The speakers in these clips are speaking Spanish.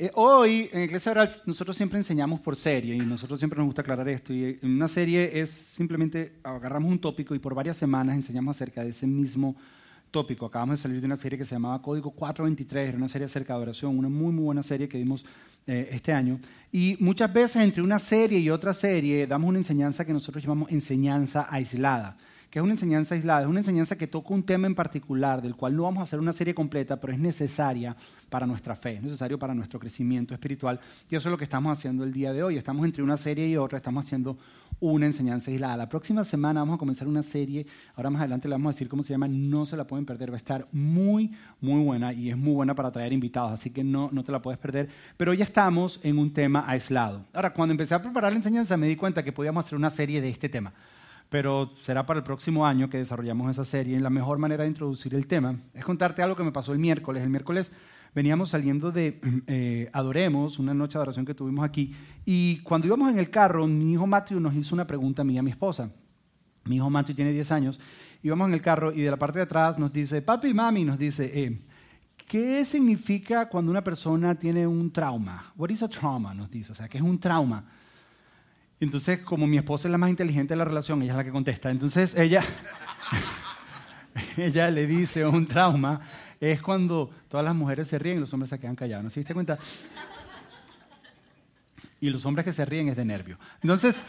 Eh, hoy en Iglesia Oral nosotros siempre enseñamos por serie y nosotros siempre nos gusta aclarar esto. Y en una serie es simplemente agarramos un tópico y por varias semanas enseñamos acerca de ese mismo tópico. Acabamos de salir de una serie que se llamaba Código 423, era una serie acerca de oración, una muy, muy buena serie que dimos eh, este año. Y muchas veces entre una serie y otra serie damos una enseñanza que nosotros llamamos enseñanza aislada que es una enseñanza aislada, es una enseñanza que toca un tema en particular, del cual no vamos a hacer una serie completa, pero es necesaria para nuestra fe, es necesario para nuestro crecimiento espiritual. Y eso es lo que estamos haciendo el día de hoy. Estamos entre una serie y otra, estamos haciendo una enseñanza aislada. La próxima semana vamos a comenzar una serie, ahora más adelante le vamos a decir cómo se llama, no se la pueden perder, va a estar muy, muy buena y es muy buena para traer invitados, así que no, no te la puedes perder. Pero ya estamos en un tema aislado. Ahora, cuando empecé a preparar la enseñanza me di cuenta que podíamos hacer una serie de este tema pero será para el próximo año que desarrollamos esa serie. Y la mejor manera de introducir el tema es contarte algo que me pasó el miércoles. El miércoles veníamos saliendo de eh, Adoremos, una noche de adoración que tuvimos aquí, y cuando íbamos en el carro, mi hijo Matthew nos hizo una pregunta a mí y a mi esposa. Mi hijo Matthew tiene 10 años, íbamos en el carro y de la parte de atrás nos dice, papi y mami, nos dice, eh, ¿qué significa cuando una persona tiene un trauma? What is a trauma? Nos dice, o sea, ¿qué es un trauma? Entonces, como mi esposa es la más inteligente de la relación, ella es la que contesta. Entonces, ella, ella le dice un trauma es cuando todas las mujeres se ríen y los hombres se quedan callados. ¿No se diste cuenta? Y los hombres que se ríen es de nervio. Entonces,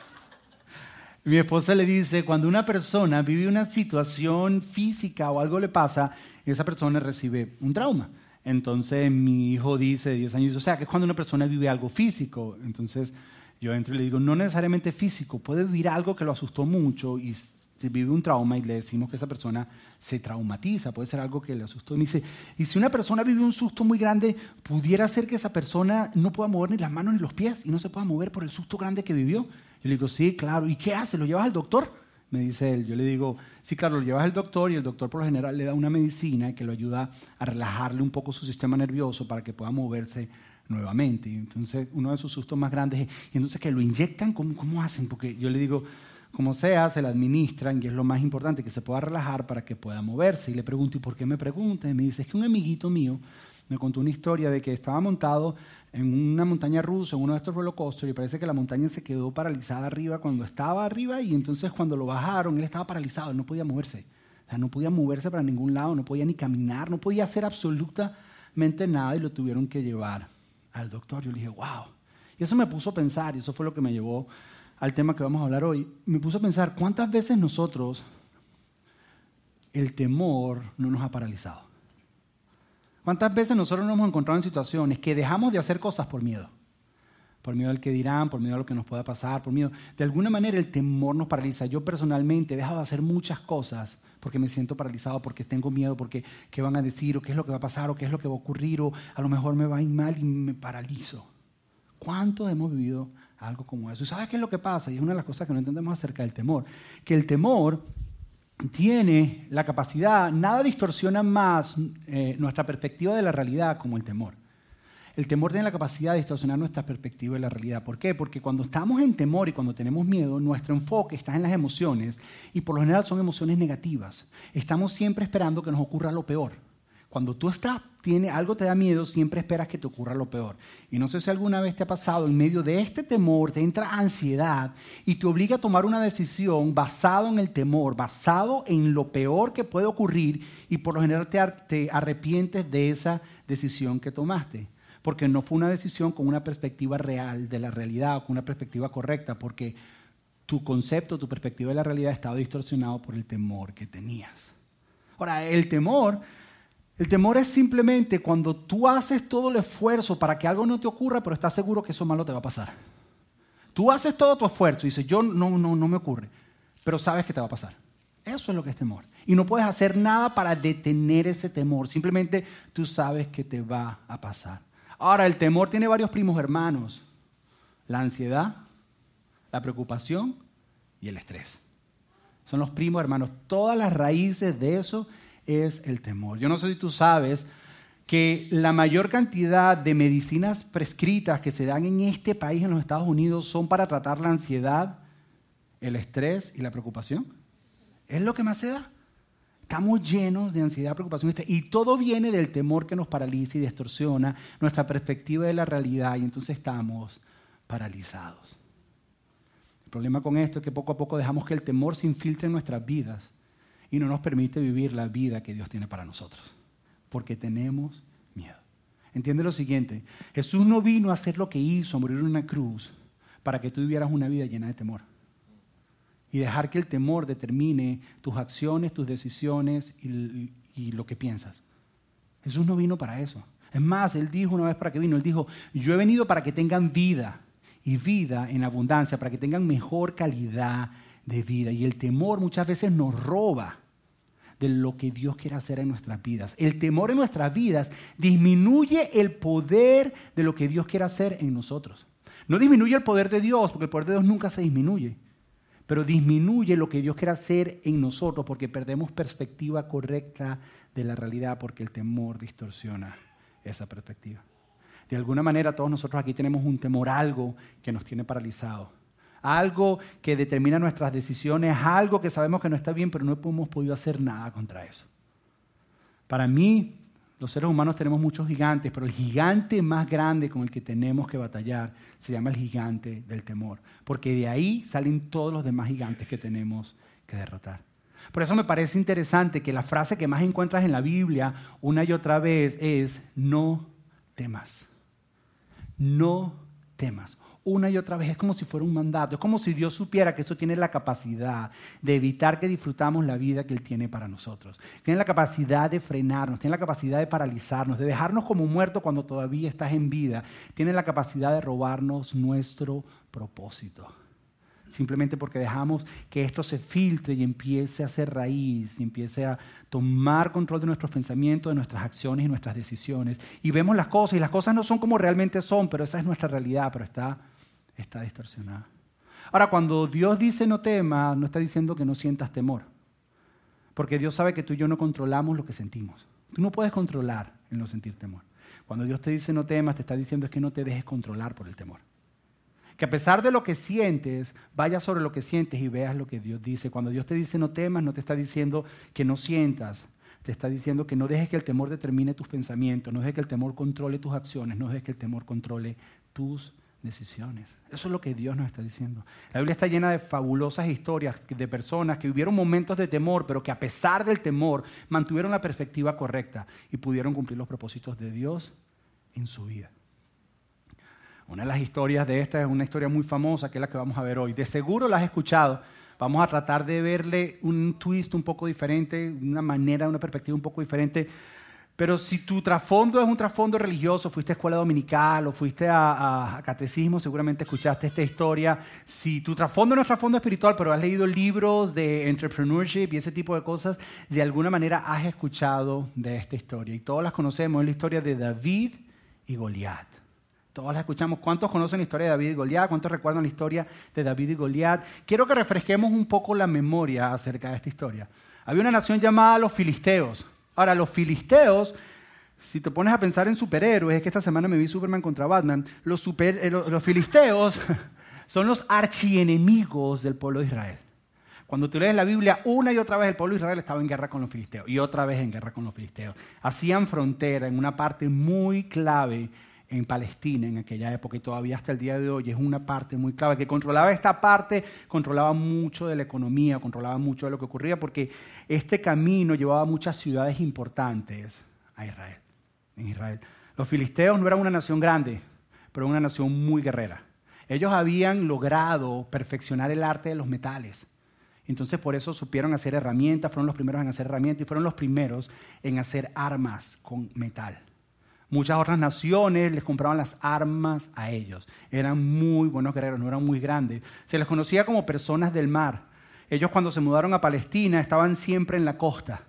mi esposa le dice, cuando una persona vive una situación física o algo le pasa, esa persona recibe un trauma. Entonces mi hijo dice, 10 años, o sea, que es cuando una persona vive algo físico. Entonces yo entro y le digo, no necesariamente físico, puede vivir algo que lo asustó mucho y vive un trauma y le decimos que esa persona se traumatiza, puede ser algo que le asustó. Y me dice, y si una persona vive un susto muy grande, pudiera ser que esa persona no pueda mover ni las manos ni los pies y no se pueda mover por el susto grande que vivió. Yo le digo, sí, claro. ¿Y qué hace? ¿Lo llevas al doctor? Me dice él. Yo le digo, sí, claro, lo llevas al doctor y el doctor por lo general le da una medicina que lo ayuda a relajarle un poco su sistema nervioso para que pueda moverse nuevamente. Y entonces uno de sus sustos más grandes es, y entonces que lo inyectan, ¿cómo, ¿cómo hacen? Porque yo le digo, como sea, se la administran y es lo más importante, que se pueda relajar para que pueda moverse. Y le pregunto, ¿y por qué me pregunta? Y me dice, es que un amiguito mío me contó una historia de que estaba montado en una montaña rusa, en uno de estos roller coasters, y parece que la montaña se quedó paralizada arriba cuando estaba arriba, y entonces cuando lo bajaron, él estaba paralizado, él no podía moverse. O sea, no podía moverse para ningún lado, no podía ni caminar, no podía hacer absolutamente nada y lo tuvieron que llevar al doctor. Yo le dije, wow. Y eso me puso a pensar, y eso fue lo que me llevó al tema que vamos a hablar hoy. Me puso a pensar, ¿cuántas veces nosotros el temor no nos ha paralizado? ¿Cuántas veces nosotros nos hemos encontrado en situaciones que dejamos de hacer cosas por miedo? Por miedo al que dirán, por miedo a lo que nos pueda pasar, por miedo. De alguna manera el temor nos paraliza. Yo personalmente he dejado de hacer muchas cosas porque me siento paralizado, porque tengo miedo, porque qué van a decir, o qué es lo que va a pasar, o qué es lo que va a ocurrir, o a lo mejor me va a ir mal y me paralizo. ¿Cuántos hemos vivido algo como eso? ¿Y sabes qué es lo que pasa? Y es una de las cosas que no entendemos acerca del temor. Que el temor tiene la capacidad, nada distorsiona más eh, nuestra perspectiva de la realidad como el temor. El temor tiene la capacidad de distorsionar nuestra perspectiva de la realidad. ¿Por qué? Porque cuando estamos en temor y cuando tenemos miedo, nuestro enfoque está en las emociones y por lo general son emociones negativas. Estamos siempre esperando que nos ocurra lo peor. Cuando tú estás, tiene, algo te da miedo, siempre esperas que te ocurra lo peor. Y no sé si alguna vez te ha pasado, en medio de este temor te entra ansiedad y te obliga a tomar una decisión basado en el temor, basado en lo peor que puede ocurrir y por lo general te arrepientes de esa decisión que tomaste porque no fue una decisión con una perspectiva real de la realidad o con una perspectiva correcta, porque tu concepto, tu perspectiva de la realidad estaba distorsionado por el temor que tenías. Ahora, el temor, el temor es simplemente cuando tú haces todo el esfuerzo para que algo no te ocurra, pero estás seguro que eso malo te va a pasar. Tú haces todo tu esfuerzo y dices, yo no, no, no me ocurre, pero sabes que te va a pasar. Eso es lo que es temor. Y no puedes hacer nada para detener ese temor. Simplemente tú sabes que te va a pasar. Ahora, el temor tiene varios primos hermanos. La ansiedad, la preocupación y el estrés. Son los primos hermanos. Todas las raíces de eso es el temor. Yo no sé si tú sabes que la mayor cantidad de medicinas prescritas que se dan en este país, en los Estados Unidos, son para tratar la ansiedad, el estrés y la preocupación. Es lo que más se da. Estamos llenos de ansiedad, preocupación y todo viene del temor que nos paraliza y distorsiona nuestra perspectiva de la realidad y entonces estamos paralizados. El problema con esto es que poco a poco dejamos que el temor se infiltre en nuestras vidas y no nos permite vivir la vida que Dios tiene para nosotros, porque tenemos miedo. Entiende lo siguiente, Jesús no vino a hacer lo que hizo, a morir en una cruz, para que tú vivieras una vida llena de temor y dejar que el temor determine tus acciones, tus decisiones y, lo que piensas. Jesús no vino para eso. Es más, Él dijo una vez para que vino, Él dijo, yo he venido para que tengan vida y vida en abundancia, para que tengan mejor calidad de vida. Y el temor muchas veces nos roba de lo que Dios quiere hacer en nuestras vidas. El temor en nuestras vidas disminuye el poder de lo que Dios quiere hacer en nosotros. No disminuye el poder de Dios, porque el poder de Dios nunca se disminuye pero disminuye lo que Dios quiere hacer en nosotros porque perdemos perspectiva correcta de la realidad porque el temor distorsiona esa perspectiva. De alguna manera todos nosotros aquí tenemos un temor, algo que nos tiene paralizados, algo que determina nuestras decisiones, algo que sabemos que no está bien, pero no hemos podido hacer nada contra eso. Para mí, los seres humanos tenemos muchos gigantes, pero el gigante más grande con el que tenemos que batallar se llama el gigante del temor, porque de ahí salen todos los demás gigantes que tenemos que derrotar. Por eso me parece interesante que la frase que más encuentras en la Biblia una y otra vez es, no temas, no temas una y otra vez. Es como si fuera un mandato. Es como si Dios supiera que eso tiene la capacidad de evitar que disfrutamos la vida que Él tiene para nosotros. Tiene la capacidad de frenarnos, tiene la capacidad de paralizarnos, de dejarnos como muertos cuando todavía estás en vida. Tiene la capacidad de robarnos nuestro propósito. Simplemente porque dejamos que esto se filtre y empiece a hacer raíz y empiece a tomar control de nuestros pensamientos, de nuestras acciones y nuestras decisiones. Y vemos las cosas y las cosas no son como realmente son, pero esa es nuestra realidad, pero está está distorsionada. Ahora, cuando Dios dice no temas, no está diciendo que no sientas temor. Porque Dios sabe que tú y yo no controlamos lo que sentimos. Tú no puedes controlar el no sentir temor. Cuando Dios te dice no temas, te está diciendo es que no te dejes controlar por el temor. Que a pesar de lo que sientes, vayas sobre lo que sientes y veas lo que Dios dice. Cuando Dios te dice no temas, no te está diciendo que no sientas. Te está diciendo que no dejes que el temor determine tus pensamientos, no dejes que el temor controle tus acciones, no dejes que el temor controle tus decisiones. Eso es lo que Dios nos está diciendo. La Biblia está llena de fabulosas historias de personas que vivieron momentos de temor, pero que a pesar del temor mantuvieron la perspectiva correcta y pudieron cumplir los propósitos de Dios en su vida. Una de las historias de esta es una historia muy famosa, que es la que vamos a ver hoy. De seguro la has escuchado. Vamos a tratar de verle un twist un poco diferente, una manera, una perspectiva un poco diferente pero si tu trasfondo es un trasfondo religioso, fuiste a escuela dominical o fuiste a, catecismo, seguramente escuchaste esta historia. Si tu trasfondo no es trasfondo espiritual, pero has leído libros de entrepreneurship y ese tipo de cosas, de alguna manera has escuchado de esta historia. Y todos las conocemos, es la historia de David y Goliat. Todos la escuchamos. ¿Cuántos conocen la historia de David y Goliat? ¿Cuántos recuerdan la historia de David y Goliat? Quiero que refresquemos un poco la memoria acerca de esta historia. Había una nación llamada los filisteos. Ahora, los filisteos, si te pones a pensar en superhéroes, es que esta semana me vi Superman contra Batman, los, super, eh, los filisteos son los archienemigos del pueblo de Israel. Cuando tú lees la Biblia, una y otra vez el pueblo de Israel estaba en guerra con los filisteos y otra vez en guerra con los filisteos. Hacían frontera en una parte muy clave en Palestina en aquella época y todavía hasta el día de hoy es una parte muy clave que controlaba esta parte, controlaba mucho de la economía, controlaba mucho de lo que ocurría porque este camino llevaba a muchas ciudades importantes a Israel, en Israel. Los filisteos no eran una nación grande, pero una nación muy guerrera. Ellos habían logrado perfeccionar el arte de los metales. Entonces por eso supieron hacer herramientas, fueron los primeros en hacer herramientas y fueron los primeros en hacer armas con metal. Muchas otras naciones les compraban las armas a ellos. Eran muy buenos guerreros, no eran muy grandes. Se les conocía como personas del mar. Ellos cuando se mudaron a Palestina estaban siempre en la costa,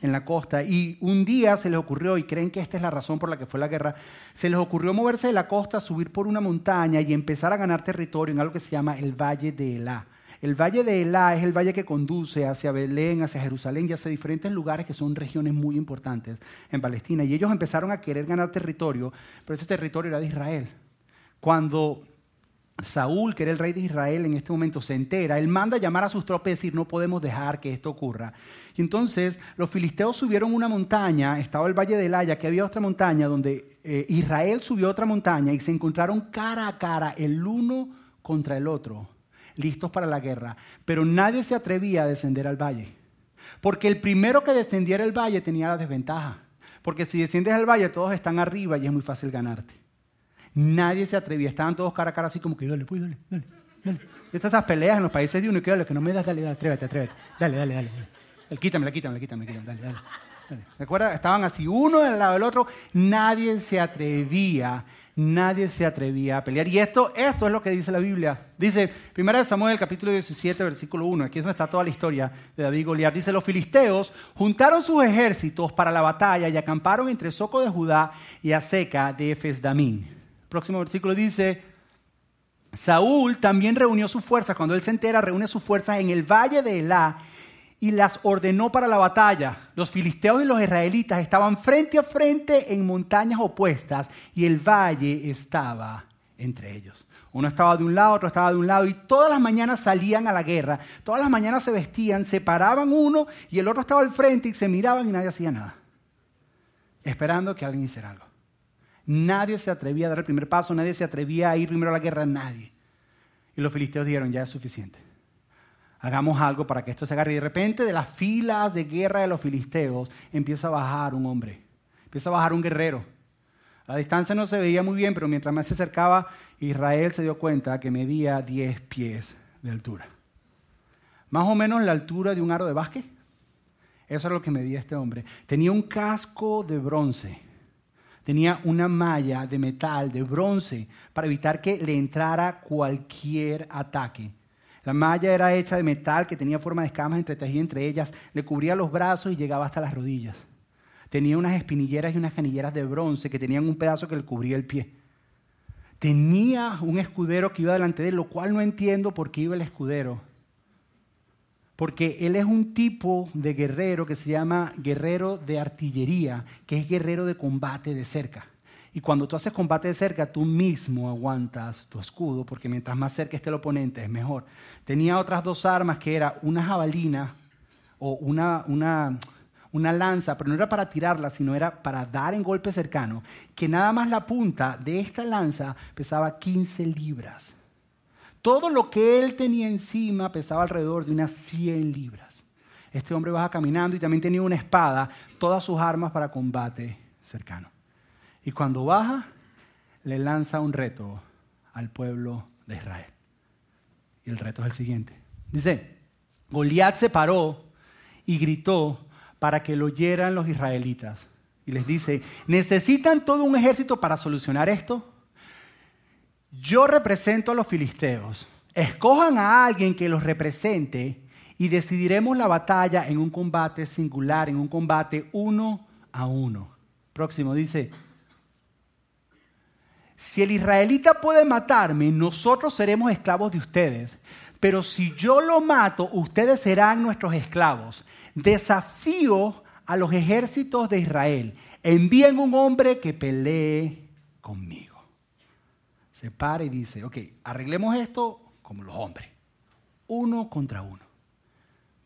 en la costa. Y un día se les ocurrió, y creen que esta es la razón por la que fue la guerra, se les ocurrió moverse de la costa, subir por una montaña y empezar a ganar territorio en algo que se llama el Valle de Elá. El valle de Elá es el valle que conduce hacia Belén, hacia Jerusalén y hacia diferentes lugares que son regiones muy importantes en Palestina. Y ellos empezaron a querer ganar territorio, pero ese territorio era de Israel. Cuando Saúl, que era el rey de Israel en este momento, se entera, él manda llamar a sus tropas y decir, no podemos dejar que esto ocurra. Y entonces los filisteos subieron una montaña, estaba el valle de Laya, que había otra montaña donde eh, Israel subió otra montaña y se encontraron cara a cara el uno contra el otro, listos para la guerra. Pero nadie se atrevía a descender al valle, porque el primero que descendiera el valle tenía la desventaja, porque si desciendes al valle todos están arriba y es muy fácil ganarte. Nadie se atrevía, estaban todos cara a cara así como que dale, pues dale, dale, dale. Estas esas peleas en los países de uno y que dale, que no me das, dale, dale, atrévete, atrévete, dale, dale, dale. dale. Quítamela, quítamela, quítamela, quítamela, dale, dale. ¿Recuerda? Estaban así uno al lado del otro, nadie se atrevía, nadie se atrevía a pelear. Y esto, esto es lo que dice la Biblia. Dice, 1 Samuel capítulo 17, versículo 1, aquí es donde está toda la historia de David y Goliat. Dice, los filisteos juntaron sus ejércitos para la batalla y acamparon entre Soco de Judá y Aseca de Efesdamín próximo versículo dice, Saúl también reunió sus fuerzas, cuando él se entera, reúne sus fuerzas en el valle de Elá y las ordenó para la batalla. Los filisteos y los israelitas estaban frente a frente en montañas opuestas y el valle estaba entre ellos. Uno estaba de un lado, otro estaba de un lado y todas las mañanas salían a la guerra. Todas las mañanas se vestían, se paraban uno y el otro estaba al frente y se miraban y nadie hacía nada. Esperando que alguien hiciera algo. Nadie se atrevía a dar el primer paso, nadie se atrevía a ir primero a la guerra, nadie. Y los filisteos dijeron, ya es suficiente. Hagamos algo para que esto se agarre. Y de repente de las filas de guerra de los filisteos empieza a bajar un hombre, empieza a bajar un guerrero. A la distancia no se veía muy bien, pero mientras más se acercaba, Israel se dio cuenta que medía 10 pies de altura. Más o menos la altura de un aro de básquet. Eso era lo que medía este hombre. Tenía un casco de bronce tenía una malla de metal, de bronce, para evitar que le entrara cualquier ataque. La malla era hecha de metal que tenía forma de escamas entretejida entre ellas, le cubría los brazos y llegaba hasta las rodillas. Tenía unas espinilleras y unas canilleras de bronce que tenían un pedazo que le cubría el pie. Tenía un escudero que iba delante de él, lo cual no entiendo por qué iba el escudero porque él es un tipo de guerrero que se llama guerrero de artillería, que es guerrero de combate de cerca. Y cuando tú haces combate de cerca, tú mismo aguantas tu escudo, porque mientras más cerca esté el oponente es mejor. Tenía otras dos armas que era una jabalina o una, una, lanza, pero no era para tirarla, sino era para dar en golpe cercano, que nada más la punta de esta lanza pesaba 15 libras. Todo lo que él tenía encima pesaba alrededor de unas 100 libras. Este hombre baja caminando y también tenía una espada, todas sus armas para combate cercano. Y cuando baja, le lanza un reto al pueblo de Israel. Y el reto es el siguiente. Dice, Goliat se paró y gritó para que lo oyeran los israelitas. Y les dice, ¿necesitan todo un ejército para solucionar esto? yo represento a los filisteos, escojan a alguien que los represente y decidiremos la batalla en un combate singular, en un combate uno a uno. Próximo dice, si el israelita puede matarme, nosotros seremos esclavos de ustedes, pero si yo lo mato, ustedes serán nuestros esclavos. Desafío a los ejércitos de Israel, envíen un hombre que pelee conmigo se para y dice, ok, arreglemos esto como los hombres, uno contra uno.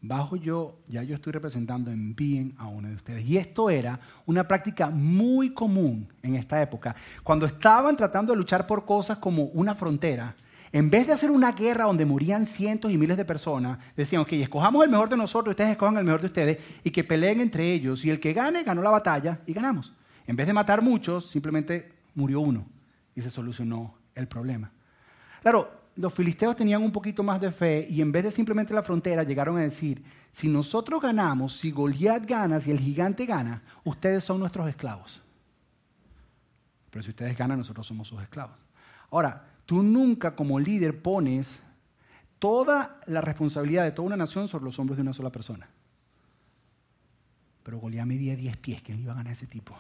Bajo yo, ya yo estoy representando, envíen a uno de ustedes. Y esto era una práctica muy común en esta época. Cuando estaban tratando de luchar por cosas como una frontera, en vez de hacer una guerra donde morían cientos y miles de personas, decían, ok, escojamos el mejor de nosotros, ustedes escojan el mejor de ustedes y que peleen entre ellos. Y el que gane, ganó la batalla y ganamos. En vez de matar muchos, simplemente murió uno y se solucionó el problema. Claro, los filisteos tenían un poquito más de fe y en vez de simplemente la frontera llegaron a decir, si nosotros ganamos, si Goliat gana, si el gigante gana, ustedes son nuestros esclavos. Pero si ustedes ganan, nosotros somos sus esclavos. Ahora, tú nunca como líder pones toda la responsabilidad de toda una nación sobre los hombros de una sola persona. Pero Goliat medía 10 pies, ¿quién iba a ganar a ese tipo?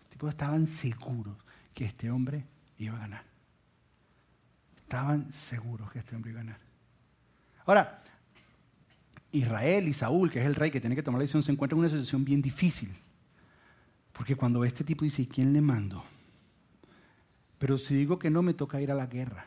Los tipos estaban seguros que este hombre iba a ganar. Estaban seguros que este hombre iba a ganar. Ahora, Israel y Saúl, que es el rey que tiene que tomar la decisión, se encuentran en una situación bien difícil. Porque cuando este tipo dice, ¿quién le mando? Pero si digo que no, me toca ir a la guerra.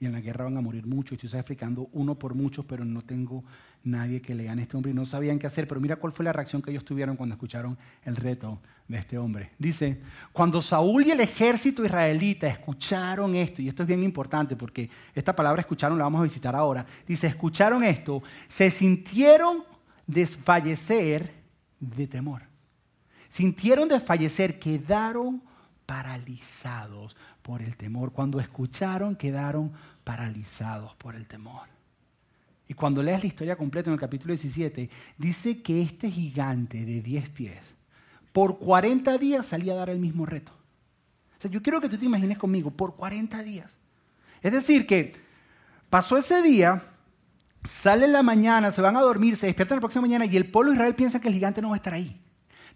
Y en la guerra van a morir muchos. Estoy sacrificando uno por muchos, pero no tengo nadie que le gane a este hombre. Y no sabían qué hacer. Pero mira cuál fue la reacción que ellos tuvieron cuando escucharon el reto de este hombre. Dice, cuando Saúl y el ejército israelita escucharon esto, y esto es bien importante porque esta palabra escucharon la vamos a visitar ahora. Dice, escucharon esto, se sintieron desfallecer de temor. Sintieron desfallecer, quedaron paralizados por el temor. Cuando escucharon, quedaron paralizados por el temor. Y cuando lees la historia completa en el capítulo 17, dice que este gigante de 10 pies, por 40 días salía a dar el mismo reto. O sea, yo quiero que tú te imagines conmigo, por 40 días. Es decir, que pasó ese día, sale en la mañana, se van a dormir, se despiertan la próxima mañana y el pueblo de Israel piensa que el gigante no va a estar ahí.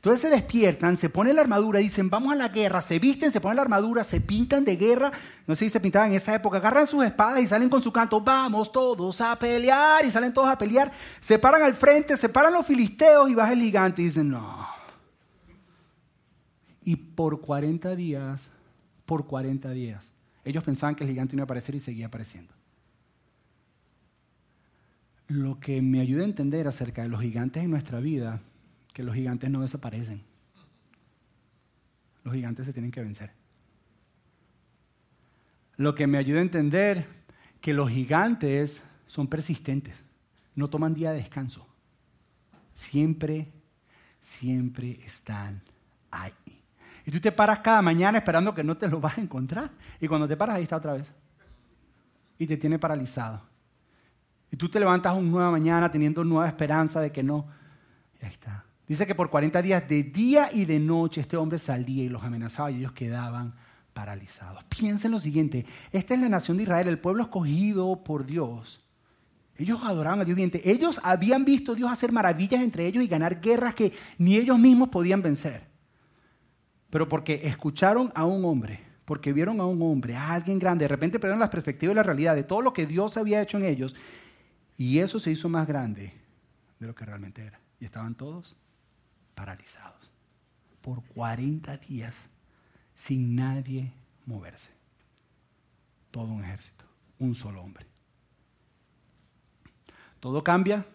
Entonces se despiertan, se ponen la armadura, dicen, vamos a la guerra, se visten, se ponen la armadura, se pintan de guerra, no sé si se pintaban en esa época, agarran sus espadas y salen con su canto, vamos todos a pelear, y salen todos a pelear, se paran al frente, se paran los filisteos y baja el gigante y dicen, no. Y por 40 días, por 40 días, ellos pensaban que el gigante iba a aparecer y seguía apareciendo. Lo que me ayuda a entender acerca de los gigantes en nuestra vida que los gigantes no desaparecen. Los gigantes se tienen que vencer. Lo que me ayuda a entender que los gigantes son persistentes, no toman día de descanso. Siempre, siempre están ahí. Y tú te paras cada mañana esperando que no te lo vas a encontrar. Y cuando te paras ahí está otra vez. Y te tiene paralizado. Y tú te levantas una nueva mañana teniendo nueva esperanza de que no. Y ahí está. Dice que por 40 días de día y de noche este hombre salía y los amenazaba y ellos quedaban paralizados. Piensen lo siguiente, esta es la nación de Israel, el pueblo escogido por Dios. Ellos adoraban a Dios viviente. Ellos habían visto a Dios hacer maravillas entre ellos y ganar guerras que ni ellos mismos podían vencer. Pero porque escucharon a un hombre, porque vieron a un hombre, a alguien grande, de repente perdieron las perspectivas y la realidad de todo lo que Dios había hecho en ellos. Y eso se hizo más grande de lo que realmente era. Y estaban todos paralizados por 40 días sin nadie moverse. Todo un ejército, un solo hombre. Todo cambia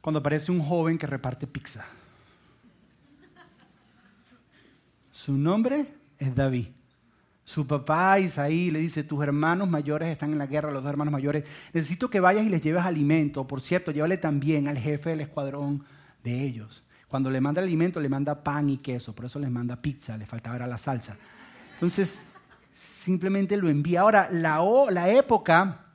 cuando aparece un joven que reparte pizza. Su nombre es David. Su papá Isaí le dice, tus hermanos mayores están en la guerra, los dos hermanos mayores, necesito que vayas y les lleves alimento. Por cierto, llévale también al jefe del escuadrón de ellos. Cuando le manda el alimento, le manda pan y queso, por eso les manda pizza, le faltaba la salsa. Entonces, simplemente lo envía. Ahora, la, la época,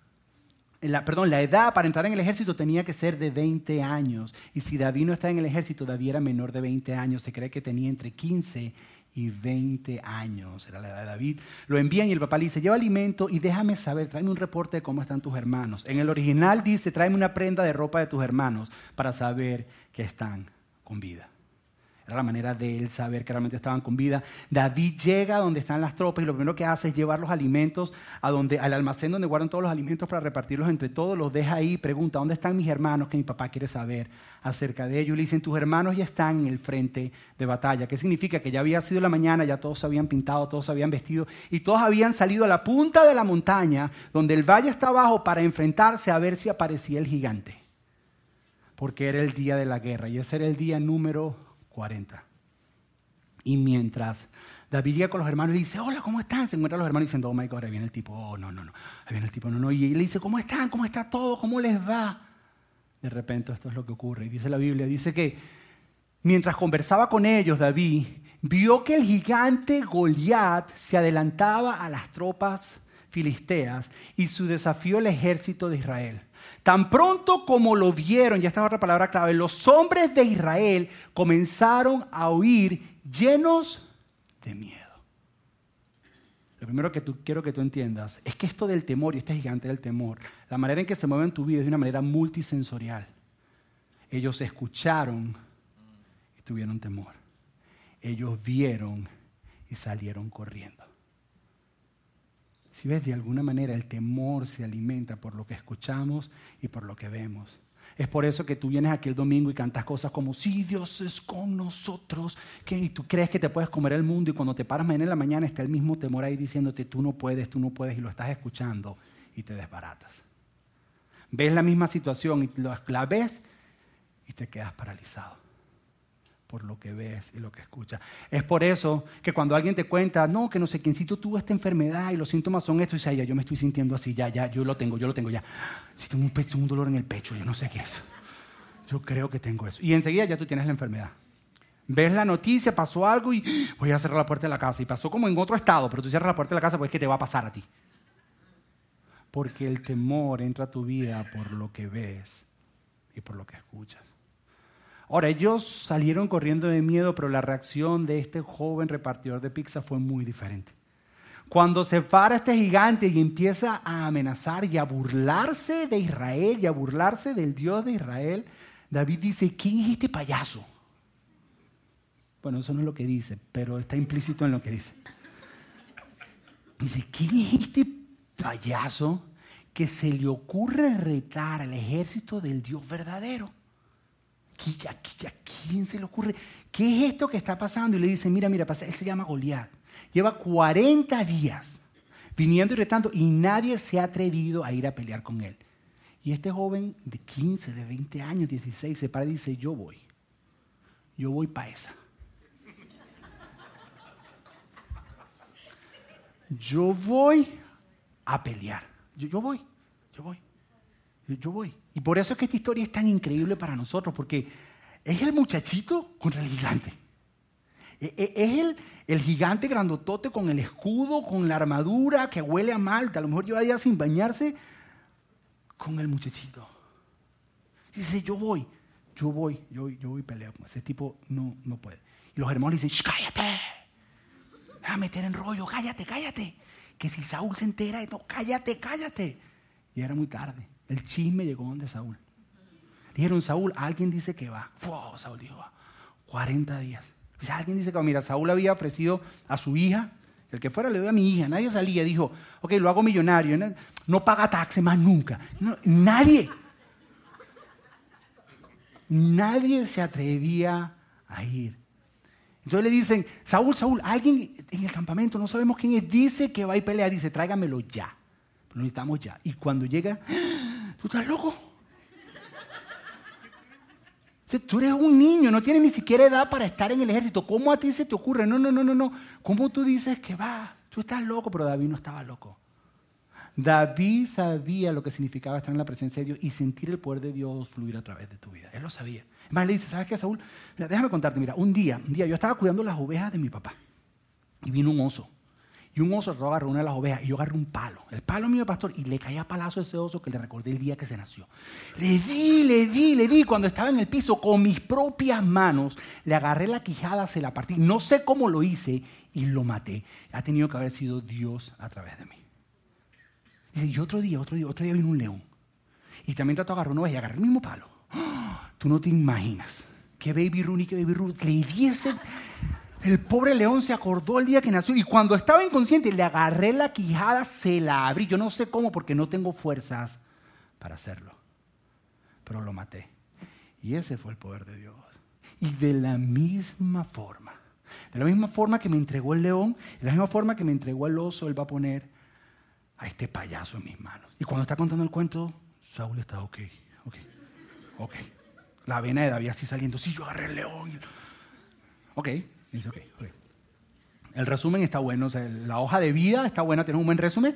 la, perdón, la edad para entrar en el ejército tenía que ser de 20 años. Y si David no está en el ejército, David era menor de 20 años. Se cree que tenía entre 15 y 20 años, era la edad de David. Lo envían y el papá le dice, lleva alimento y déjame saber, tráeme un reporte de cómo están tus hermanos. En el original dice, tráeme una prenda de ropa de tus hermanos para saber que están con vida. Era la manera de él saber que realmente estaban con vida. David llega a donde están las tropas y lo primero que hace es llevar los alimentos a donde, al almacén donde guardan todos los alimentos para repartirlos entre todos. Los deja ahí pregunta, ¿dónde están mis hermanos? Que mi papá quiere saber acerca de ellos. Y le dicen, tus hermanos ya están en el frente de batalla. ¿Qué significa? Que ya había sido la mañana, ya todos se habían pintado, todos se habían vestido y todos habían salido a la punta de la montaña donde el valle está abajo para enfrentarse a ver si aparecía el gigante porque era el día de la guerra y ese era el día número 40. Y mientras David llega con los hermanos y dice, hola, ¿cómo están? Se encuentran los hermanos diciendo, oh my God, ahí viene el tipo, oh, no, no, no, ahí viene el tipo, no, no. Y le dice, ¿cómo están? ¿Cómo está todo? ¿Cómo les va? De repente esto es lo que ocurre. Y dice la Biblia, dice que mientras conversaba con ellos, David vio que el gigante Goliat se adelantaba a las tropas filisteas y su desafío al ejército de Israel. Tan pronto como lo vieron, ya esta es otra palabra clave, los hombres de Israel comenzaron a oír llenos de miedo. Lo primero que quiero que tú entiendas es que esto del temor y este gigante del temor, la manera en que se mueve en tu vida es de una manera multisensorial. Ellos escucharon y tuvieron temor. Ellos vieron y salieron corriendo. Si ves, de alguna manera el temor se alimenta por lo que escuchamos y por lo que vemos. Es por eso que tú vienes aquí el domingo y cantas cosas como, sí, Dios es con nosotros, que y tú crees que te puedes comer el mundo y cuando te paras mañana en la mañana está el mismo temor ahí diciéndote, tú no puedes, tú no puedes y lo estás escuchando y te desbaratas. Ves la misma situación y la ves y te quedas paralizado por lo que ves y lo que escuchas. Es por eso que cuando alguien te cuenta, no, que no sé quiéncito tuvo esta enfermedad y los síntomas son estos, y dice, ya, yo me estoy sintiendo así, ya, ya, yo lo tengo, yo lo tengo ya. Si tengo un, pecho, un dolor en el pecho, yo no sé qué es. Yo creo que tengo eso. Y enseguida ya tú tienes la enfermedad. Ves la noticia, pasó algo y voy a cerrar la puerta de la casa. Y pasó como en otro estado, pero tú cierras la puerta de la casa, pues es que te va a pasar a ti. Porque el temor entra a tu vida por lo que ves y por lo que escuchas. Ahora, ellos salieron corriendo de miedo, pero la reacción de este joven repartidor de pizza fue muy diferente. Cuando se para este gigante y empieza a amenazar y a burlarse de Israel y a burlarse del Dios de Israel, David dice, ¿quién es este payaso? Bueno, eso no es lo que dice, pero está implícito en lo que dice. Dice, ¿quién es este payaso que se le ocurre retar al ejército del Dios verdadero? ¿A quién se le ocurre? ¿Qué es esto que está pasando? Y le dice, mira, mira, él se llama Goliat. Lleva 40 días viniendo y retando y nadie se ha atrevido a ir a pelear con él. Y este joven de 15, de 20 años, 16, se para y dice, yo voy. Yo voy para esa. Yo voy a pelear. Yo voy, yo voy. Yo voy. Y por eso es que esta historia es tan increíble para nosotros, porque es el muchachito contra el gigante. E, e, es el, el gigante grandotote con el escudo, con la armadura, que huele a malta, a lo mejor lleva días sin bañarse, con el muchachito. Dice, yo voy, yo voy, yo, yo voy y peleo. Ese tipo no, no puede. Y los hermanos le dicen, cállate, a meter en rollo, cállate, cállate. Que si Saúl se entera, no, cállate, cállate. Y era muy tarde. El chisme llegó donde Saúl. Dijeron, Saúl, alguien dice que va. Wow, Saúl dijo, va. 40 días. Alguien dice que va. Mira, Saúl había ofrecido a su hija, el que fuera le doy a mi hija. Nadie salía. Dijo, ok, lo hago millonario. No, paga taxes más nunca. nadie. Nadie se atrevía a ir. Entonces le dicen, Saúl, Saúl, alguien en el campamento, no sabemos quién es, dice que va a pelear. Dice, tráigamelo ya. Lo necesitamos ya. Y cuando llega, ¿Tú estás loco? Tú eres un niño, no tienes ni siquiera edad para estar en el ejército. ¿Cómo a ti se te ocurre? No, no, no, no, no. ¿Cómo tú dices que va? Tú estás loco, pero David no estaba loco. David sabía lo que significaba estar en la presencia de Dios y sentir el poder de Dios fluir a través de tu vida. Él lo sabía. Además le dice, ¿sabes qué, Saúl? Mira, déjame contarte, mira, un día, un día yo estaba cuidando las ovejas de mi papá y vino un oso. Y un oso agarró una de las ovejas y yo agarré un palo, el palo mío de pastor, y le caía palazo a ese oso que le recordé el día que se nació. Le di, le di, le di. Cuando estaba en el piso, con mis propias manos, le agarré la quijada, se la partí. No sé cómo lo hice y lo maté. Ha tenido que haber sido Dios a través de mí. Y otro día, otro día, otro día vino un león. Y también trató de agarrar una oveja y agarré el mismo palo. Tú no te imaginas que Baby Rooney, que Baby Ruth le diese el pobre león se acordó el día que nació y cuando estaba inconsciente le agarré la quijada, se la abrí. Yo no sé cómo porque no tengo fuerzas para hacerlo. Pero lo maté. Y ese fue el poder de Dios. Y de la misma forma, de la misma forma que me entregó el león, de la misma forma que me entregó el oso, él va a poner a este payaso en mis manos. Y cuando está contando el cuento, Saúl está ok, ok, ok. La vena de David así saliendo, sí, yo agarré el león. Ok, El resumen está bueno, la hoja de vida está buena, tiene un buen resumen.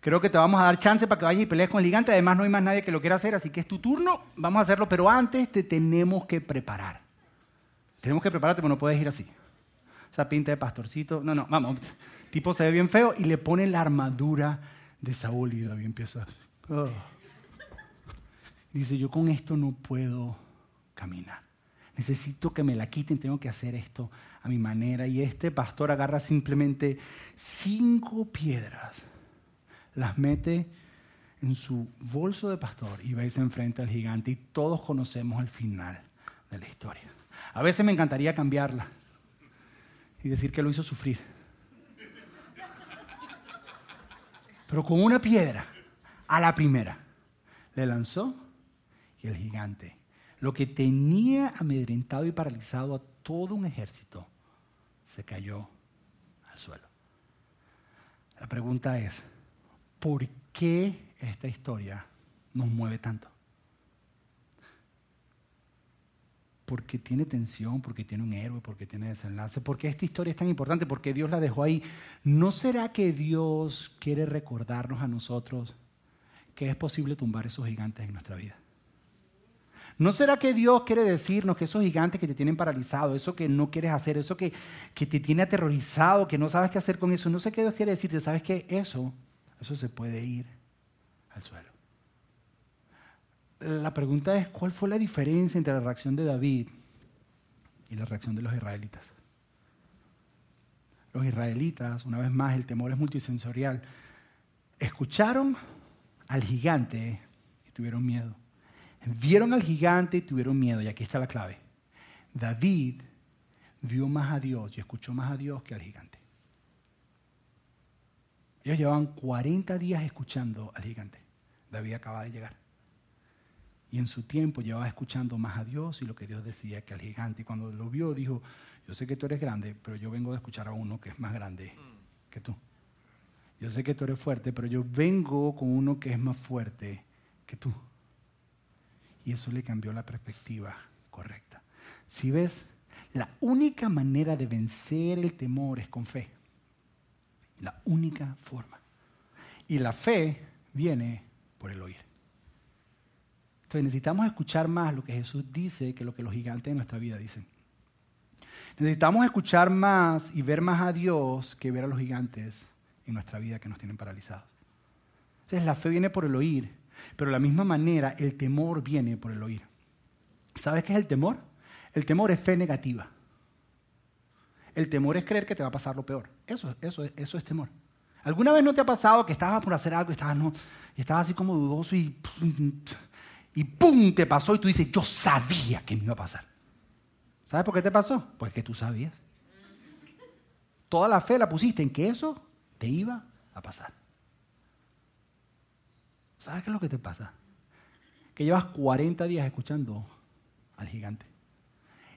Creo que te vamos a dar chance para que vayas y pelees con el gigante. Además, no hay más nadie que lo quiera hacer, así que es tu turno. Vamos a hacerlo, pero antes te tenemos que preparar. Tenemos que prepararte, pero no puedes ir así. Esa pinta de pastorcito. No, no, vamos. tipo se ve bien feo y le pone la armadura de Saúl y David empieza. Oh. Dice: Yo con esto no puedo caminar necesito que me la quiten, tengo que hacer esto a mi manera. Y este pastor agarra simplemente cinco piedras, las mete en su bolso de pastor y va y se al gigante y todos conocemos el final de la historia. A veces me encantaría cambiarla y decir que lo hizo sufrir. Pero con una piedra, a la primera, le lanzó y el gigante, lo que tenía amedrentado y paralizado a todo un ejército, se cayó al suelo. La pregunta es, ¿por qué esta historia nos mueve tanto? porque tiene tensión, porque tiene un héroe, porque tiene desenlace, porque esta historia es tan importante, porque Dios la dejó ahí. ¿No será que Dios quiere recordarnos a nosotros que es posible tumbar esos gigantes en nuestra vida? ¿No será que Dios quiere decirnos que esos gigantes que te tienen paralizado, eso que no quieres hacer, eso que, que te tiene aterrorizado, que no sabes qué hacer con eso, no sé qué Dios quiere decirte, sabes que eso, eso se puede ir al suelo? la pregunta es, ¿cuál fue la diferencia entre la reacción de David y la reacción de los israelitas? Los israelitas, una vez más, el temor es multisensorial, escucharon al gigante y tuvieron miedo. Vieron al gigante y tuvieron miedo, y aquí está la clave. David vio más a Dios y escuchó más a Dios que al gigante. Ellos llevaban 40 días escuchando al gigante. David acaba de llegar. Y en su tiempo llevaba escuchando más a Dios y lo que Dios decía que al gigante. Y cuando lo vio dijo, yo sé que tú eres grande, pero yo vengo de escuchar a uno que es más grande que tú. Yo sé que tú eres fuerte, pero yo vengo con uno que es más fuerte que tú. Y eso le cambió la perspectiva correcta. Si ves, la única manera de vencer el temor es con fe. La única forma. Y la fe viene por el oír. Entonces necesitamos escuchar más lo que Jesús dice que lo que los gigantes de nuestra vida dicen. Necesitamos escuchar más y ver más a Dios que ver a los gigantes en nuestra vida que nos tienen paralizados. Entonces la fe viene por el oír, pero de la misma manera el temor viene por el oír. ¿Sabes qué es el temor? El temor es fe negativa. El temor es creer que te va a pasar lo peor. Eso, eso, eso es temor. ¿Alguna vez no te ha pasado que estabas por hacer algo y estabas, no, y estabas así como dudoso y y ¡pum! te pasó y tú dices, yo sabía que me iba a pasar. ¿Sabes por qué te pasó? Pues que tú sabías. Toda la fe la pusiste en que eso te iba a pasar. ¿Sabes qué es lo que te pasa? Que llevas 40 días escuchando al gigante.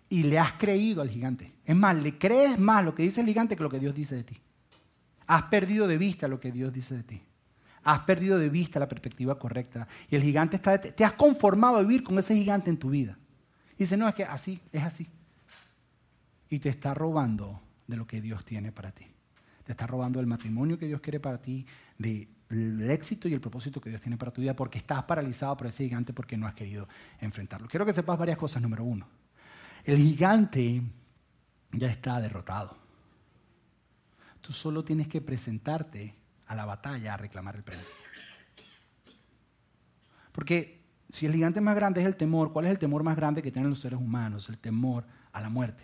Y le has creído al gigante. Es más, le crees más lo que dice el gigante que lo que Dios dice de ti. Has perdido de vista lo que Dios dice de ti has perdido de vista la perspectiva correcta. Y el gigante está, te has conformado a vivir con ese gigante en tu vida. Dice, no, es que así, es así. Y te está robando de lo que Dios tiene para ti. Te está robando del matrimonio que Dios quiere para ti, del éxito y el propósito que Dios tiene para tu vida, porque estás paralizado por ese gigante porque no has querido enfrentarlo. Quiero que sepas varias cosas. Número uno, el gigante ya está derrotado. Tú solo tienes que presentarte a la batalla a reclamar el premio. Porque si el gigante más grande es el temor, ¿cuál es el temor más grande que tienen los seres humanos? El temor a la muerte.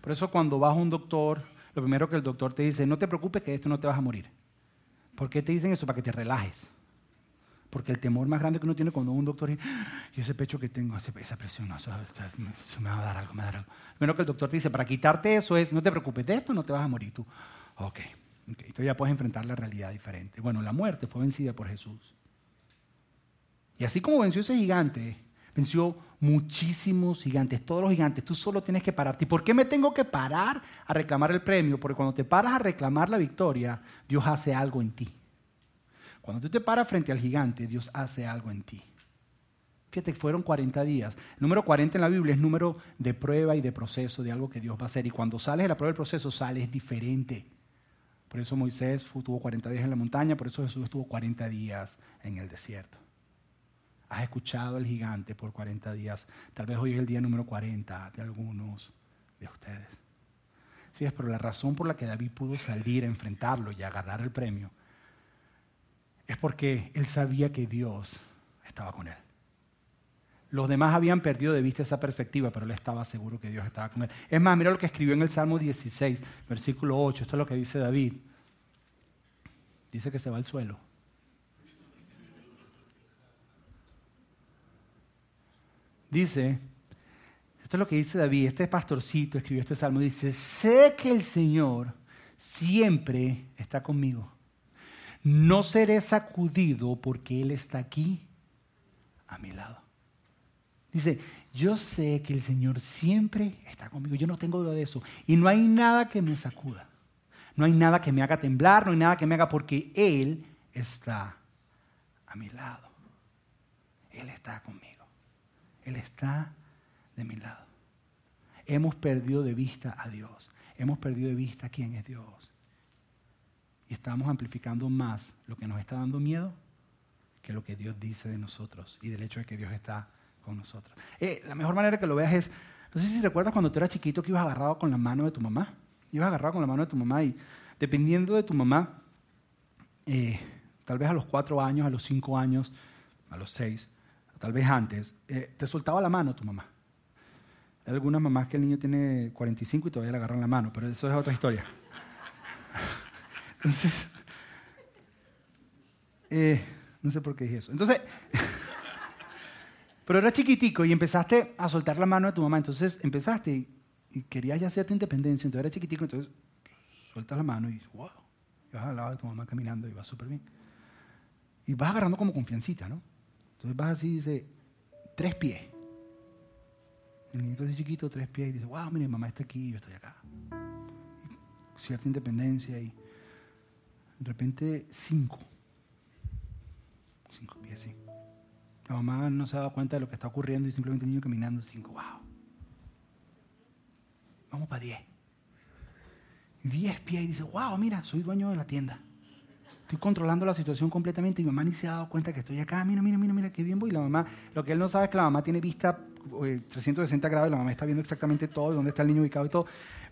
Por eso cuando vas a un doctor, lo primero que el doctor te dice, no te preocupes que esto no te vas a morir. ¿Por qué te dicen eso? Para que te relajes. Porque el temor más grande que uno tiene cuando un doctor y, ese pecho que tengo, esa presión, eso, me va a dar algo, me va a dar algo. Primero que el doctor te dice, para quitarte eso es, no te preocupes de esto, no te vas a morir tú. Ok, entonces ya puedes enfrentar la realidad diferente. Bueno, la muerte fue vencida por Jesús. Y así como venció ese gigante, venció muchísimos gigantes, todos los gigantes. Tú solo tienes que pararte. ¿Y por qué me tengo que parar a reclamar el premio? Porque cuando te paras a reclamar la victoria, Dios hace algo en ti. Cuando tú te paras frente al gigante, Dios hace algo en ti. Fíjate, fueron 40 días. El número 40 en la Biblia es número de prueba y de proceso de algo que Dios va a hacer. Y cuando sales de la prueba del proceso, sales diferente. Por eso Moisés estuvo 40 días en la montaña, por eso Jesús estuvo 40 días en el desierto. Has escuchado al gigante por 40 días. Tal vez hoy es el día número 40 de algunos de ustedes. Sí, es, pero la razón por la que David pudo salir a enfrentarlo y agarrar el premio es porque él sabía que Dios estaba con él. Los demás habían perdido de vista esa perspectiva, pero él estaba seguro que Dios estaba con él. Es más, mira lo que escribió en el Salmo 16, versículo 8. Esto es lo que dice David. Dice que se va al suelo. Dice, esto es lo que dice David, este pastorcito escribió este salmo, dice, sé que el Señor siempre está conmigo. No seré sacudido porque Él está aquí a mi lado. Dice, yo sé que el Señor siempre está conmigo, yo no tengo duda de eso. Y no hay nada que me sacuda, no hay nada que me haga temblar, no hay nada que me haga porque Él está a mi lado. Él está conmigo, Él está de mi lado. Hemos perdido de vista a Dios, hemos perdido de vista quién es Dios. Y estamos amplificando más lo que nos está dando miedo que lo que Dios dice de nosotros y del hecho de que Dios está con nosotros. Eh, la mejor manera que lo veas es, no sé si recuerdas cuando tú eras chiquito que ibas agarrado con la mano de tu mamá. Ibas agarrado con la mano de tu mamá y dependiendo de tu mamá, eh, tal vez a los cuatro años, a los cinco años, a los seis, tal vez antes, eh, te soltaba la mano tu mamá. Hay algunas mamás que el niño tiene 45 y todavía le agarran la mano, pero eso es otra historia. Entonces, no sé por qué dije eso. Entonces, pero era chiquitico y empezaste a soltar la mano de tu mamá. Entonces empezaste y, querías ya hacerte independencia. Entonces era chiquitico, entonces sueltas la mano y wow. Y vas al lado de tu mamá caminando y vas súper bien. Y vas agarrando como confiancita, ¿no? Entonces vas así y dice, tres pies. El niñito así chiquito, tres pies, y dice, wow, mire, mamá está aquí, yo estoy acá. cierta independencia y de repente cinco. Cinco pies, sí. La mamá no se ha dado cuenta de lo que está ocurriendo y simplemente el niño caminando cinco. ¡Wow! Vamos para diez. Diez pies y dice, wow, mira, soy dueño de la tienda. Estoy controlando la situación completamente y mi mamá ni se ha dado cuenta que estoy acá. Mira, mira, mira, mira, qué bien voy. Y la mamá, lo que él no sabe es que la mamá tiene vista 360 eh, grados y la mamá está viendo exactamente todo, dónde está el niño ubicado y todo.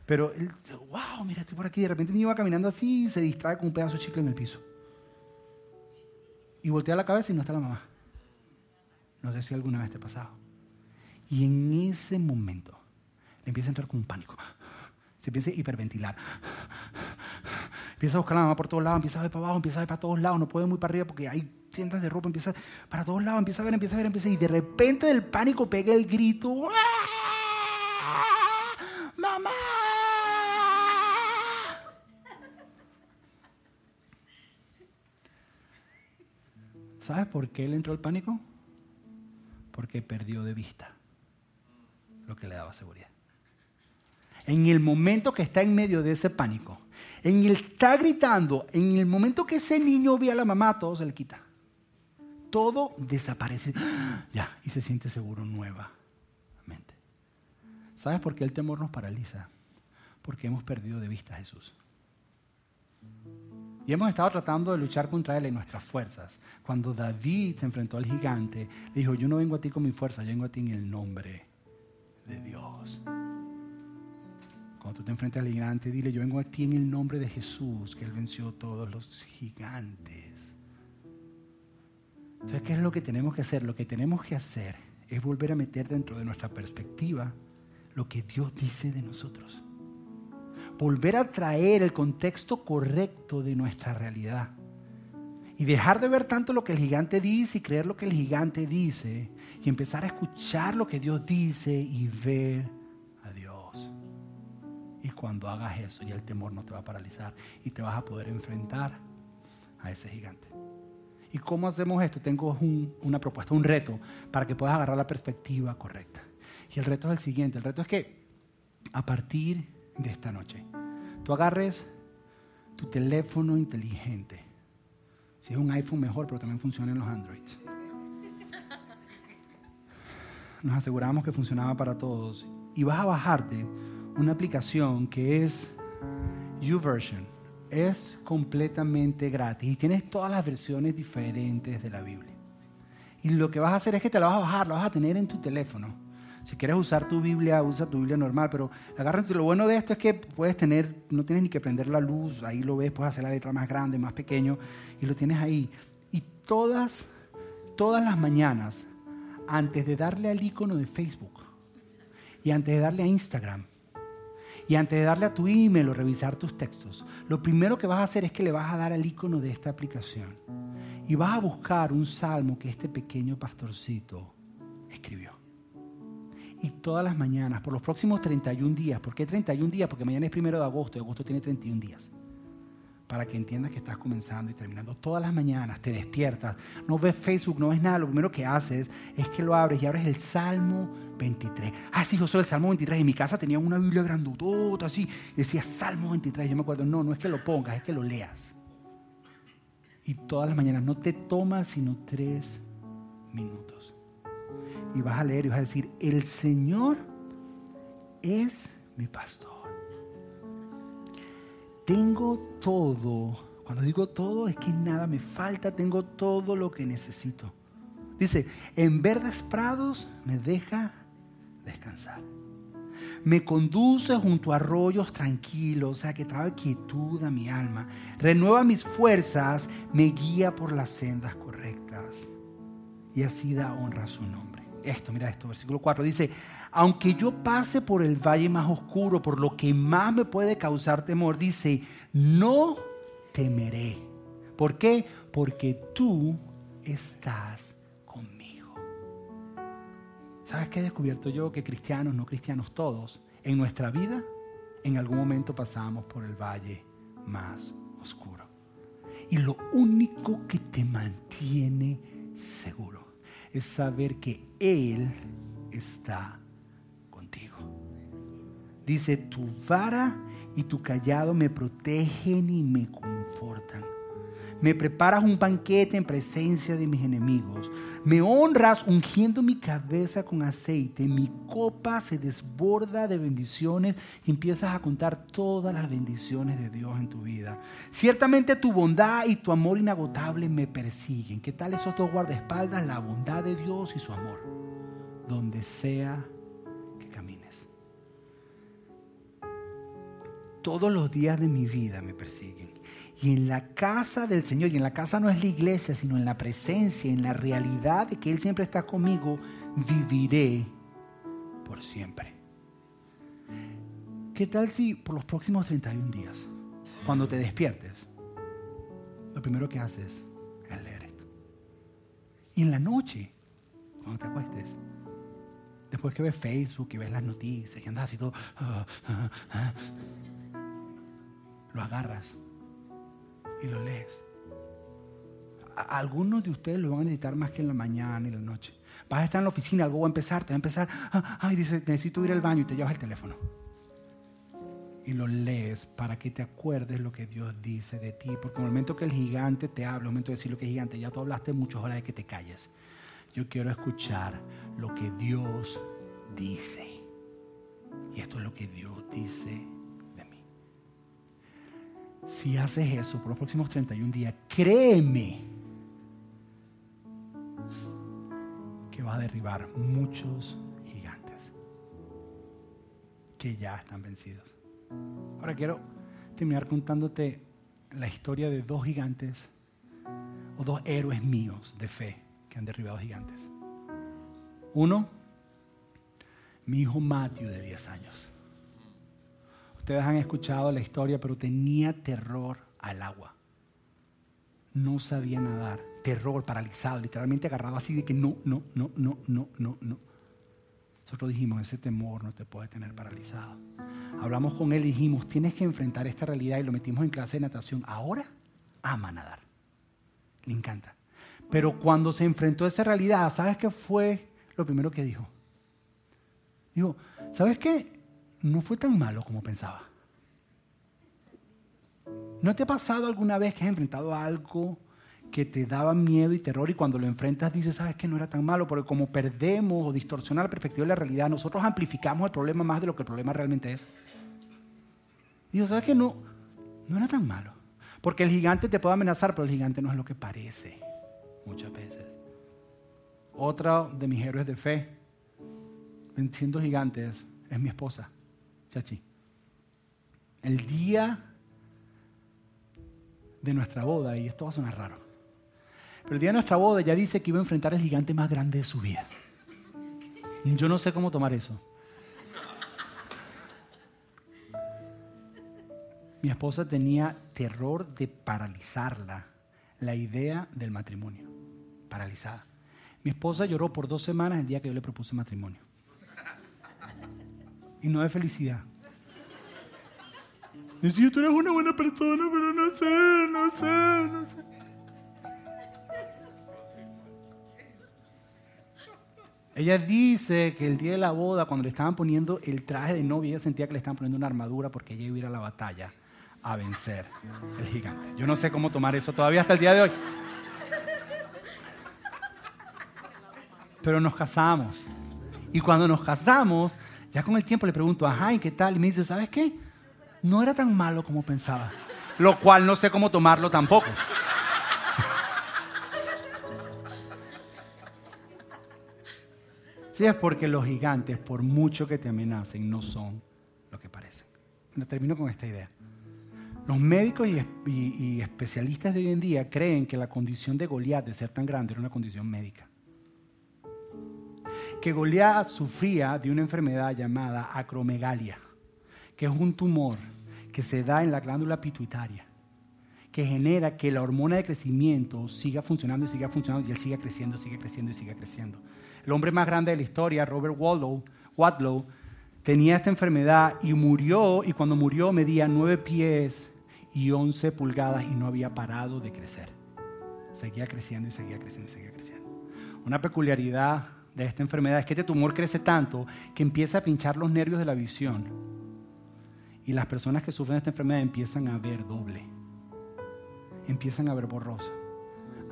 Pero él, wow, mira, estoy por aquí. De repente el niño va caminando así y se distrae con un pedazo de chicle en el piso. Y voltea la cabeza y no está la mamá. No sé si alguna vez te ha pasado. Y en ese momento le empieza a entrar con un pánico. Se empieza a hiperventilar. Empieza a buscar a la mamá por todos lados, empieza a ver para abajo, empieza a ver para todos lados, no puede muy para arriba porque hay tiendas de ropa, empieza para todos lados, empieza a ver, empieza a ver, empieza y de repente del pánico pega el grito. ¡Ah! ¡Mamá! ¿Sabes por qué le entró el pánico? porque perdió de vista lo que le daba seguridad. En el momento que está en medio de ese pánico, en el está gritando, en el momento que ese niño ve a la mamá, todo se le quita. Todo desaparece. Ya, y se siente seguro nuevamente. ¿Sabes por qué el temor nos paraliza? Porque hemos perdido de vista a Jesús. Y hemos estado tratando de luchar contra él en nuestras fuerzas. Cuando David se enfrentó al gigante, le dijo, yo no vengo a ti con mi fuerza, yo vengo a ti en el nombre de Dios. Cuando tú te enfrentas al gigante, dile, yo vengo a ti en el nombre de Jesús, que él venció todos los gigantes. Entonces, ¿qué es lo que tenemos que hacer? Lo que tenemos que hacer es volver a meter dentro de nuestra perspectiva lo que Dios dice de nosotros volver a traer el contexto correcto de nuestra realidad. Y dejar de ver tanto lo que el gigante dice y creer lo que el gigante dice. Y empezar a escuchar lo que Dios dice y ver. Y cuando hagas eso, ya el temor no te va a paralizar y te vas a poder enfrentar a ese gigante. ¿Y cómo hacemos esto? Tengo una propuesta, un reto para que puedas agarrar la perspectiva correcta. Y el reto es el siguiente. El reto es que a partir de esta noche. Tú agarres tu teléfono inteligente. Si es un iPhone mejor, pero también funciona en los Androids. Nos aseguramos que funcionaba para todos. Y vas a bajarte una aplicación que es YouVersion. Es completamente gratis y tienes todas las versiones diferentes de la Biblia. Y lo que vas a hacer es que te la vas a bajar, la vas a tener en tu teléfono si quieres usar tu Biblia, usa tu Biblia normal, pero agárrate. Lo bueno de esto es que puedes tener, no tienes ni que prender la luz, ahí lo ves, puedes hacer la letra más grande, más pequeño, y lo tienes ahí. Y todas, todas las mañanas, antes de darle al icono de Facebook, y antes de darle a Instagram, y antes de darle a tu email o revisar tus textos, lo primero que vas a hacer es que le vas a dar al icono de esta aplicación. Y vas a buscar un salmo que este pequeño pastorcito escribió y todas las mañanas, por los próximos 31 días. ¿Por qué 31 días? Porque mañana es primero de agosto y agosto tiene 31 días. Para que entiendas que estás comenzando y terminando. Todas las mañanas te despiertas, no ves Facebook, no ves nada, lo primero que haces es que lo abres y abres el Salmo 23. Ah, sí, yo soy el Salmo 23. En mi casa tenía una Biblia grandotota así, decía Salmo 23. Yo me acuerdo, no, no es que lo pongas, es que lo leas. Y todas las mañanas no te tomas sino tres minutos. Y vas a leer y vas a decir, el Señor es mi pastor tengo todo. Cuando digo todo es que nada me falta, tengo todo lo que necesito. Dice, en verdes prados me deja descansar. Me conduce junto a arroyos tranquilos, o sea, que trae quietud a mi alma. Renueva mis fuerzas, me guía por las sendas correctas. Y así da honra a su nombre. Esto, mira esto, versículo 4 dice, aunque yo pase por el valle más oscuro, por lo que más me puede causar temor, dice, no temeré. ¿Por qué? Porque tú estás conmigo. ¿Sabes qué he descubierto yo? Que cristianos, no cristianos todos, en nuestra vida, en algún momento pasamos por el valle más oscuro. Y lo único que te mantiene seguro es saber que Él está Dice, tu vara y tu callado me protegen y me confortan. Me preparas un banquete en presencia de mis enemigos. Me honras ungiendo mi cabeza con aceite. Mi copa se desborda de bendiciones y empiezas a contar todas las bendiciones de Dios en tu vida. Ciertamente tu bondad y tu amor inagotable me persiguen. ¿Qué tal esos dos guardaespaldas? La bondad de Dios y su amor. Donde sea todos los días de mi vida me persiguen. Y en la casa del Señor, y en la casa no es la iglesia, sino en la presencia, en la realidad de que Él siempre está conmigo, viviré por siempre. ¿Qué tal si por los próximos 31 días, cuando te despiertes, lo primero que haces es leer esto? Y en la noche, cuando te acuestes, después que ves Facebook y ves las noticias y andas así todo... Lo agarras y lo lees. algunos de ustedes lo van a necesitar más que en la mañana y en la noche. Vas a estar en la oficina, algo va a empezar, te va a empezar, ah, ay, dice, necesito ir al baño y te llevas el teléfono. Y lo lees para que te acuerdes lo que Dios dice de ti. Porque en el momento que el gigante te habla, en el momento de decir lo que es gigante, ya tú hablaste muchas horas de que te calles. Yo quiero escuchar lo que Dios dice. Y esto es lo que Dios dice si haces eso por los próximos 31 días, créeme que vas a derribar muchos gigantes que ya están vencidos. Ahora quiero terminar contándote la historia de dos gigantes o dos héroes míos de fe que han derribado gigantes. Uno, mi hijo Matthew de 10 años. Ustedes han escuchado la historia, pero tenía terror al agua. No sabía nadar. Terror, paralizado, literalmente agarrado así de que no, no, no, no, no, no, no. Nosotros dijimos, ese temor no te puede tener paralizado. Hablamos con él y dijimos, tienes que enfrentar esta realidad y lo metimos en clase de natación. Ahora ama nadar. Le encanta. Pero cuando se enfrentó a esa realidad, ¿sabes qué fue lo primero que dijo? Dijo, ¿sabes qué? No fue tan malo como pensaba. ¿No te ha pasado alguna vez que has enfrentado algo que te daba miedo y terror y cuando lo enfrentas dices, sabes que no era tan malo? Porque como perdemos o distorsionamos la perspectiva de la realidad, nosotros amplificamos el problema más de lo que el problema realmente es. Digo, ¿sabes que no? No era tan malo. Porque el gigante te puede amenazar, pero el gigante no es lo que parece muchas veces. Otra de mis héroes de fe, venciendo gigantes, es mi esposa. El día de nuestra boda, y esto va a sonar raro, pero el día de nuestra boda ya dice que iba a enfrentar el gigante más grande de su vida. Yo no sé cómo tomar eso. Mi esposa tenía terror de paralizarla, la idea del matrimonio, paralizada. Mi esposa lloró por dos semanas el día que yo le propuse matrimonio y no de felicidad. Decía, tú eres una buena persona, pero no sé, no sé, no sé. Ella dice que el día de la boda, cuando le estaban poniendo el traje de novia, ella sentía que le estaban poniendo una armadura porque ella iba a ir a la batalla a vencer el gigante. Yo no sé cómo tomar eso todavía hasta el día de hoy. Pero nos casamos. Y cuando nos casamos, ya con el tiempo le pregunto, ajá, ¿y qué tal? Y me dice, ¿sabes qué? No era tan malo como pensaba. Lo cual no sé cómo tomarlo tampoco. Sí, es porque los gigantes, por mucho que te amenacen, no son lo que parecen. termino con esta idea. Los médicos y, especialistas de hoy en día creen que la condición de Goliat de ser tan grande era una condición médica. Que Goliat sufría de una enfermedad llamada acromegalia, que es un tumor que se da en la glándula pituitaria, que genera que la hormona de crecimiento siga funcionando y siga funcionando y él siga creciendo, siga creciendo y siga creciendo el hombre más grande de la historia, Robert Wadlow, tenía esta enfermedad y murió, y cuando murió medía nueve pies y once pulgadas y no había parado de crecer. Seguía creciendo y seguía creciendo y seguía creciendo. Una peculiaridad de esta enfermedad es que este tumor crece tanto que empieza a pinchar los nervios de la visión. Y las personas que sufren esta enfermedad empiezan a ver doble. Empiezan a ver borrosa.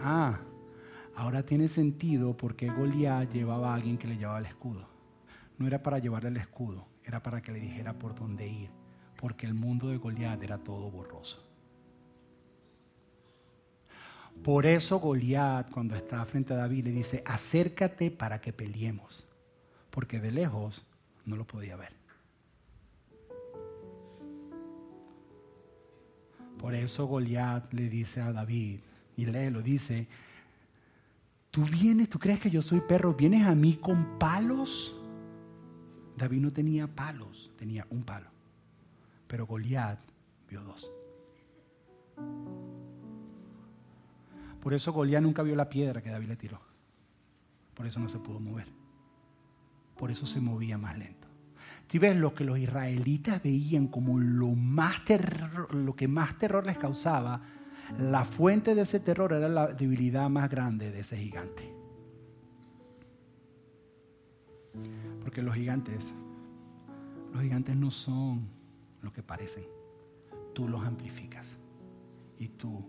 Ah, Ahora tiene sentido porque Goliat llevaba a alguien que le llevaba el escudo. No era para llevarle el escudo, era para que le dijera por dónde ir, porque el mundo de Goliat era todo borroso. Por eso Goliat, cuando está frente a David, le dice, acércate para que peleemos, porque de lejos no lo podía ver. Por eso Goliat le dice a David, y lo dice, Tú vienes, tú crees que yo soy perro, vienes a mí con palos. David no tenía palos, tenía un palo. Pero Goliat vio dos. Por eso Goliat nunca vio la piedra que David le tiró. Por eso no se pudo mover. Por eso se movía más lento. Si ves lo que los israelitas veían como lo, más terror, lo que más terror les causaba, la fuente de ese terror era la debilidad más grande de ese gigante. Porque los gigantes, los gigantes no son lo que parecen. Tú los amplificas y tú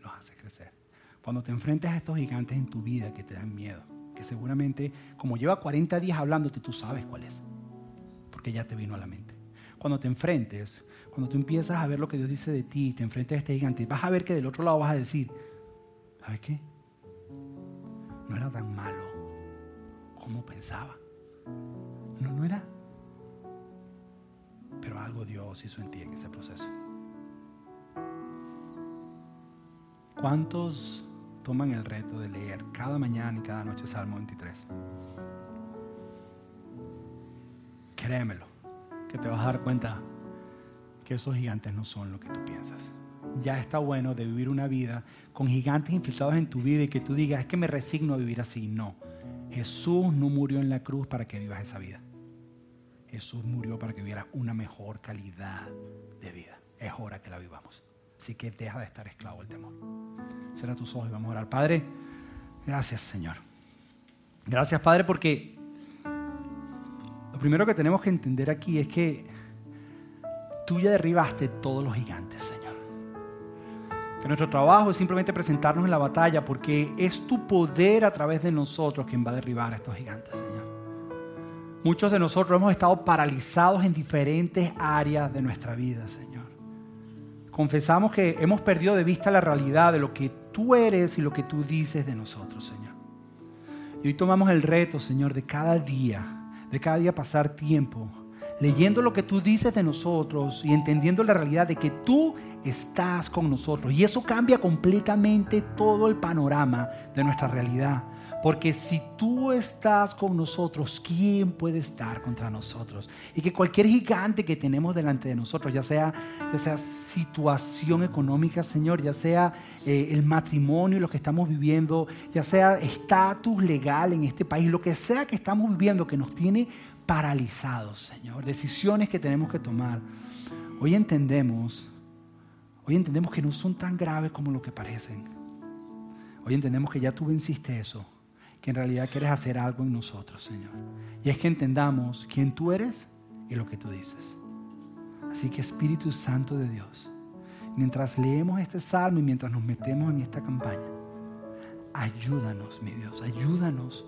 los haces crecer. Cuando te enfrentas a estos gigantes en tu vida que te dan miedo, que seguramente, como lleva 40 días hablándote, tú sabes cuál es, porque ya te vino a la mente. Cuando te enfrentes cuando tú empiezas a ver lo que Dios dice de ti, te enfrentas a este gigante, vas a ver que del otro lado vas a decir, ¿sabes qué? No era tan malo como pensaba. No, no era. Pero algo Dios hizo en ti en ese proceso. ¿Cuántos toman el reto de leer cada mañana y cada noche Salmo 23? Créemelo, que te vas a dar cuenta que esos gigantes no son lo que tú piensas. Ya está bueno de vivir una vida con gigantes infiltrados en tu vida y que tú digas, es que me resigno a vivir así. No, Jesús no murió en la cruz para que vivas esa vida. Jesús murió para que vivieras una mejor calidad de vida. Es hora que la vivamos. Así que deja de estar esclavo del temor. Cierra tus ojos y vamos a orar. Padre, gracias Señor. Gracias Padre porque lo primero que tenemos que entender aquí es que tú ya derribaste todos los gigantes, Señor. Que nuestro trabajo es simplemente presentarnos en la batalla porque es tu poder a través de nosotros quien va a derribar a estos gigantes, Señor. Muchos de nosotros hemos estado paralizados en diferentes áreas de nuestra vida, Señor. Confesamos que hemos perdido de vista la realidad de lo que tú eres y lo que tú dices de nosotros, Señor. Y hoy tomamos el reto, Señor, de cada día, de cada día pasar tiempo leyendo lo que tú dices de nosotros y entendiendo la realidad de que tú estás con nosotros. Y eso cambia completamente todo el panorama de nuestra realidad. Porque si tú estás con nosotros, ¿quién puede estar contra nosotros? Y que cualquier gigante que tenemos delante de nosotros, ya sea, ya sea situación económica, Señor, ya sea eh, el matrimonio y lo que estamos viviendo, ya sea estatus legal en este país, lo que sea que estamos viviendo que nos tiene paralizados, Señor. Decisiones que tenemos que tomar. Hoy entendemos, hoy entendemos que no son tan graves como lo que parecen. Hoy entendemos que ya tú venciste eso, que en realidad quieres hacer algo en nosotros, Señor. Y es que entendamos quién tú eres y lo que tú dices. Así que Espíritu Santo de Dios, mientras leemos este salmo y mientras nos metemos en esta campaña, ayúdanos, mi Dios, ayúdanos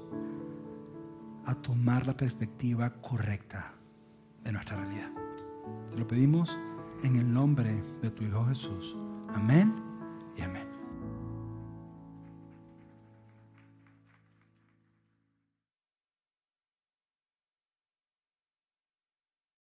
a tomar la perspectiva correcta de nuestra realidad. Te lo pedimos en el nombre de tu Hijo Jesús. Amén